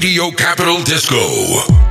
Radio Capital Disco.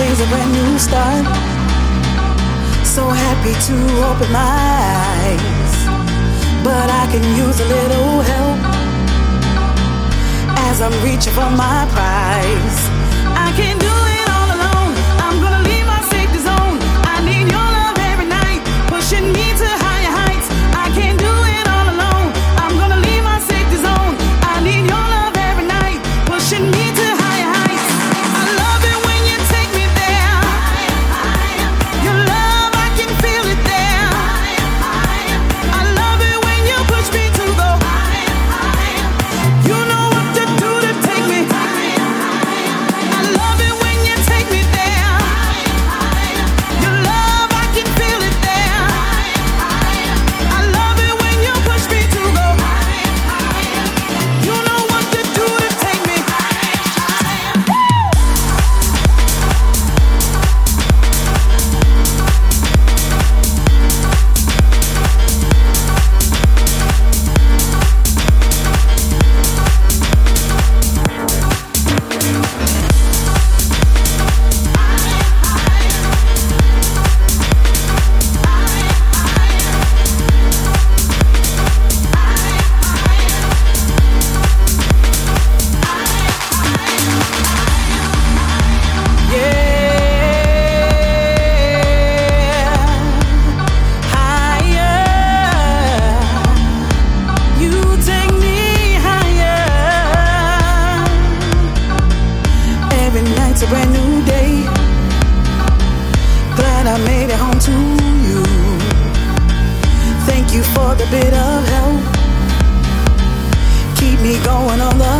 Everything's a brand new start. So happy to open my eyes. But I can use a little help as I'm reaching for my prize. going on the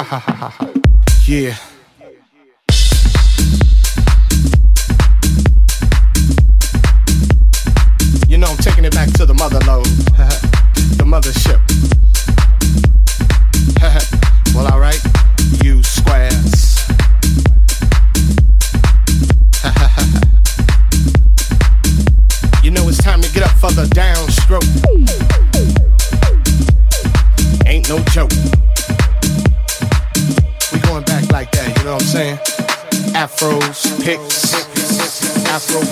yeah.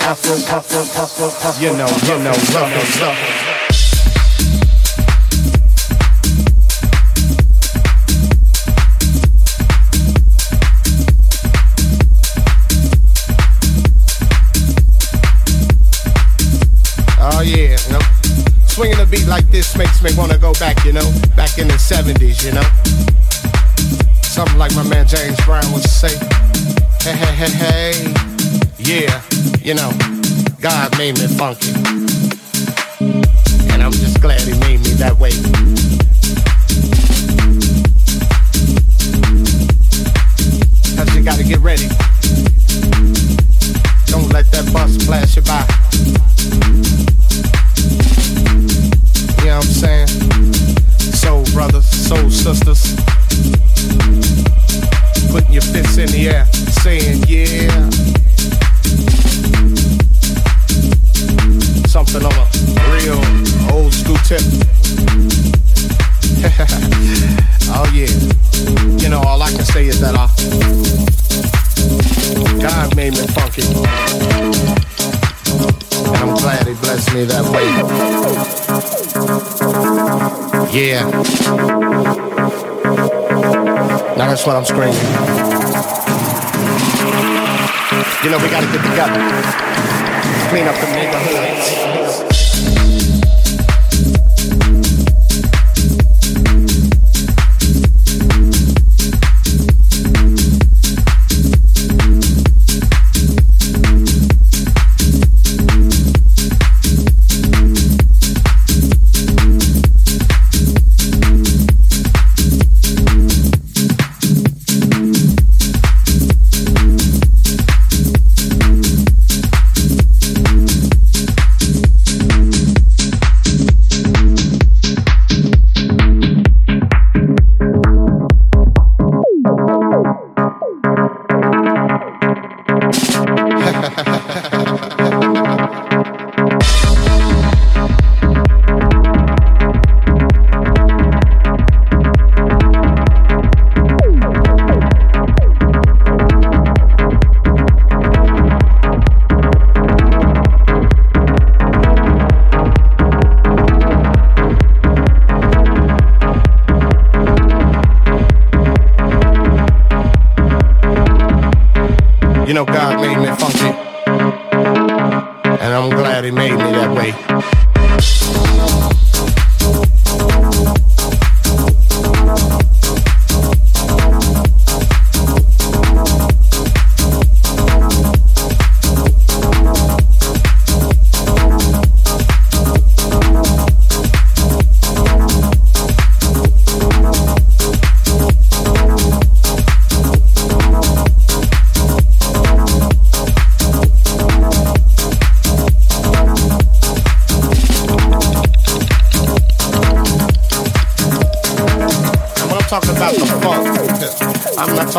You know, you know, love, love, love. Oh yeah, you know, swinging a beat like this makes me wanna go back, you know, back in the '70s, you know. Something like my man James Brown would say, hey, hey, hey, hey yeah, you know, God made me funky. And I'm just glad he made me that way. Cause you gotta get ready. Don't let that bus flash you by. You know what I'm saying? Soul brothers, soul sisters. Putting your fists in the air, saying yeah. Something on a real old school tip. oh yeah. You know, all I can say is that I God made me funky. And I'm glad he blessed me that way. Yeah. Now that's what I'm screaming. You know, we gotta get together. Clean up the neighborhoods.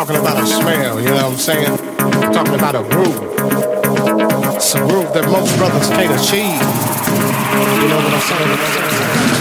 Talking about a smell, you know what I'm saying? Talking about a groove. It's a groove that most brothers can't achieve. You know what I'm saying?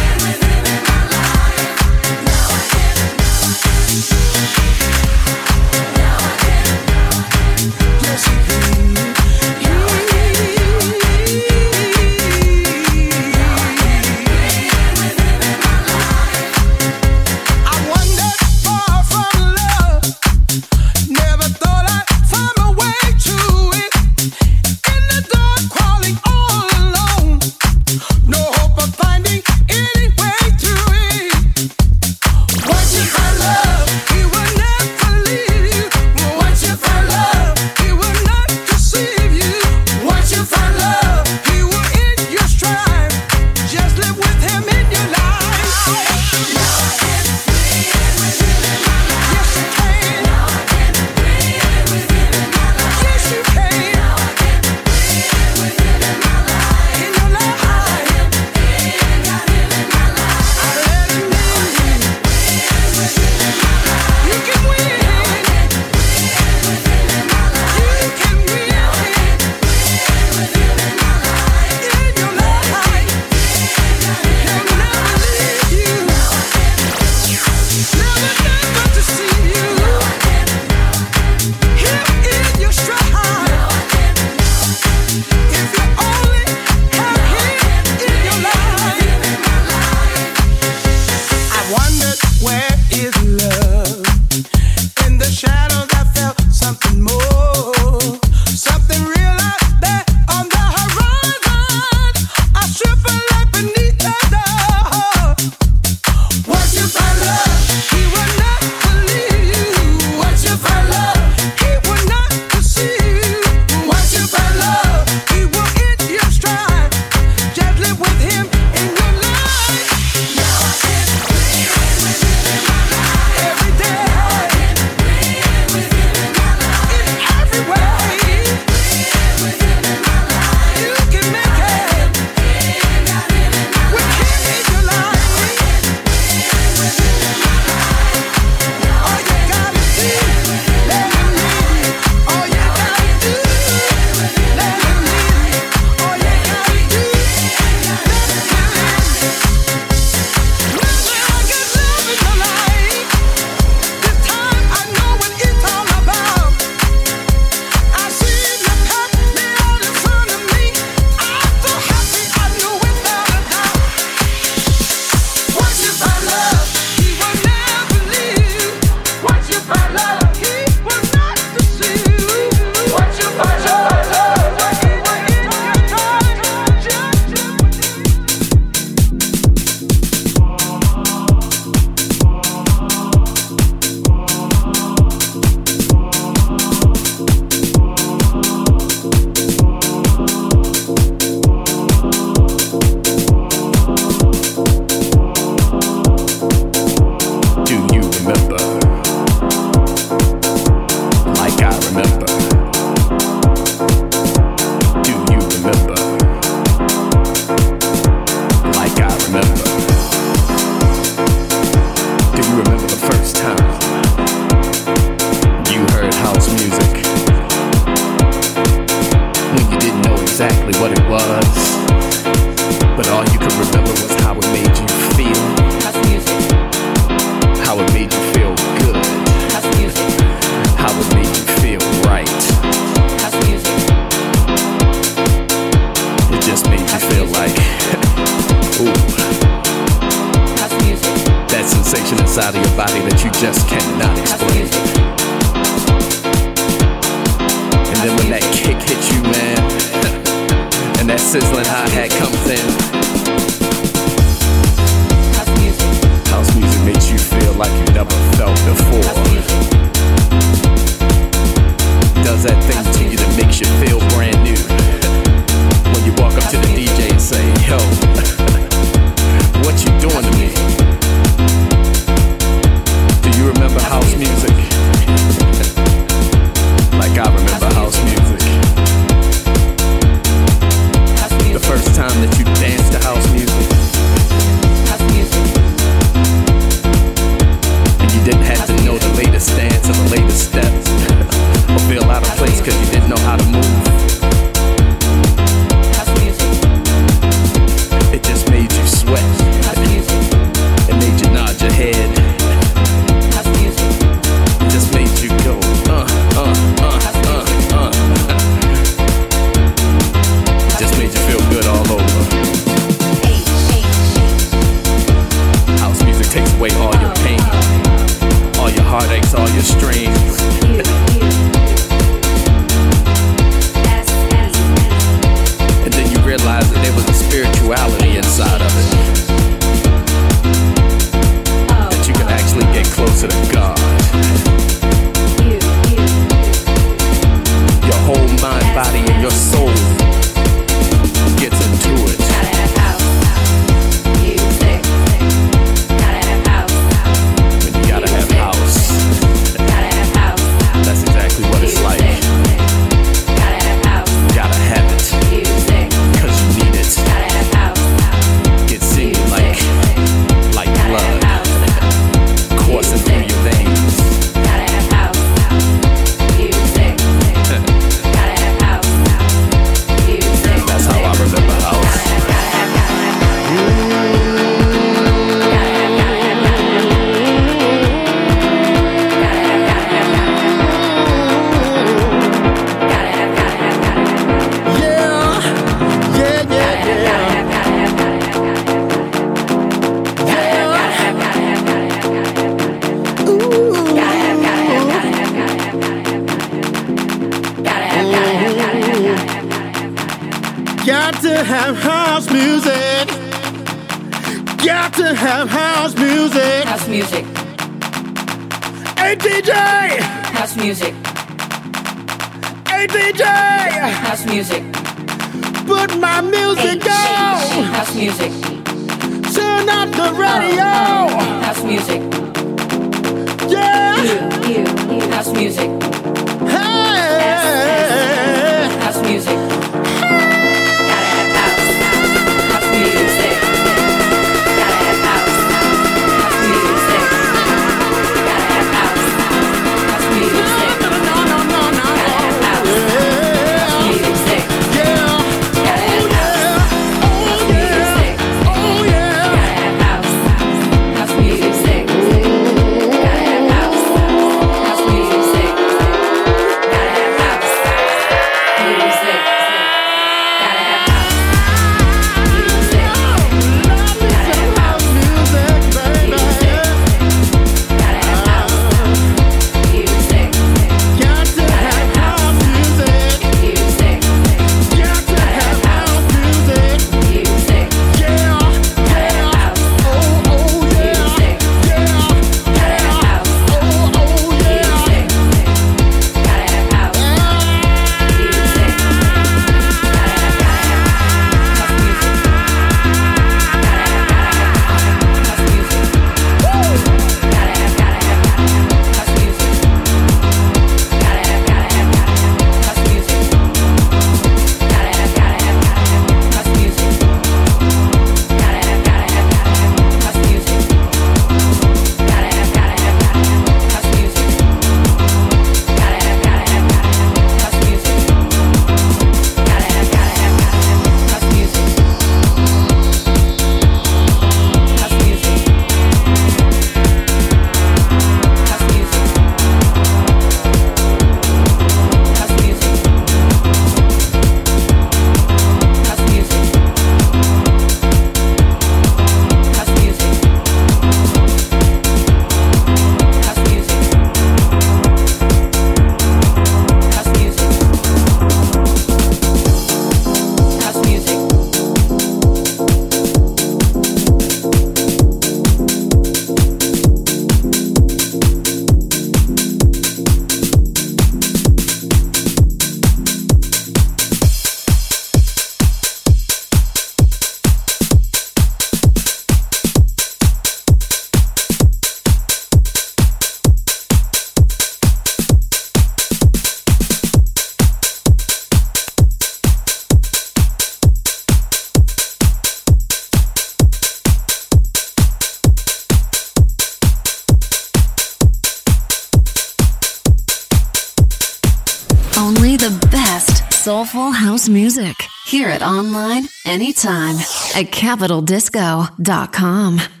Anytime at capitaldisco.com.